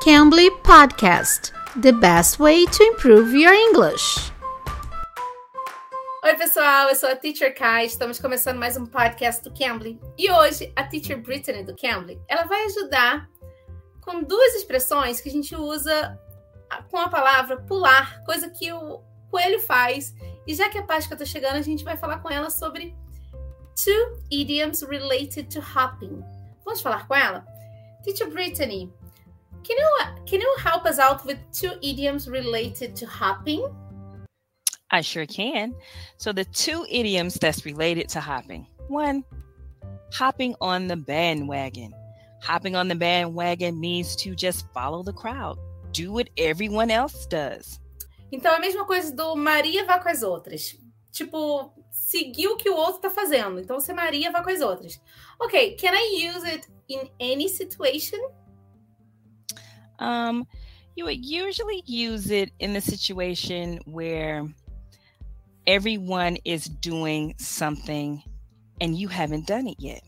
Cambly Podcast The best way to improve your English. Oi, pessoal, eu sou a Teacher Kai. Estamos começando mais um podcast do Cambly. E hoje a Teacher Brittany do Cambly, ela vai ajudar com duas expressões que a gente usa com a palavra pular, coisa que o coelho faz. E já que a Páscoa está chegando, a gente vai falar com ela sobre two idioms related to hopping. Vamos falar com ela? Teacher Brittany, Can you can you help us out with two idioms related to hopping? I sure can. So the two idioms that's related to hopping. One, hopping on the bandwagon. Hopping on the bandwagon means to just follow the crowd. Do what everyone else does. Então é a mesma coisa do Maria vá com as outras. Tipo, seguir o que o outro tá fazendo. Então você Maria vá com as outras. Ok, can I use it in any situation? Um, you would usually use it in the situation where everyone is doing something and you haven't done it yet.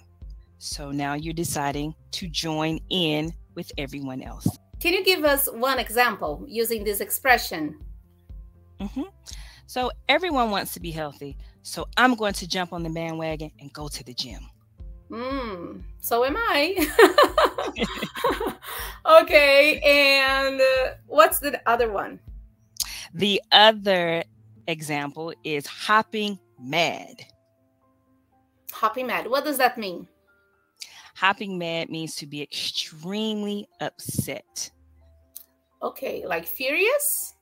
So now you're deciding to join in with everyone else. Can you give us one example using this expression? Mm-hmm. So everyone wants to be healthy. So I'm going to jump on the bandwagon and go to the gym. Mm, so am I. okay, and uh, what's the other one? The other example is hopping mad. Hopping mad. What does that mean? Hopping mad means to be extremely upset. Okay, like furious?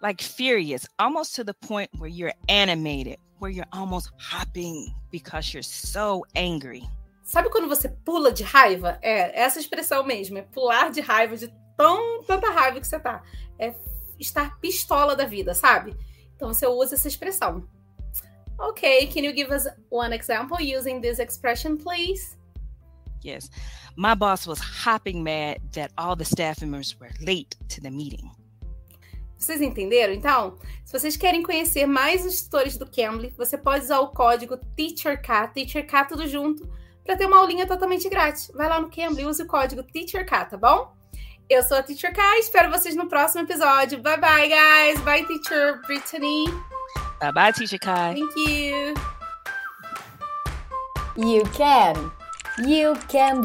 Like furious, almost to the point where you're animated, where you're almost hopping because you're so angry. Sabe quando você pula de raiva? É essa expressão mesmo, é pular de raiva de tão tanta raiva que você tá. É estar pistola da vida, sabe? Então você usa essa expressão. Okay, can you give us one example using this expression, please? Yes. My boss was hopping mad that all the staff members were late to the meeting. Vocês entenderam? Então, se vocês querem conhecer mais os tutores do Cambly, você pode usar o código TEACHERK, TEACHERK tudo junto, para ter uma aulinha totalmente grátis. Vai lá no Cambly, use o código TEACHERK, tá bom? Eu sou a Teacher K, espero vocês no próximo episódio. Bye bye, guys. Bye, Teacher Brittany. Bye bye, Teacher Kai. Thank you. You can. You can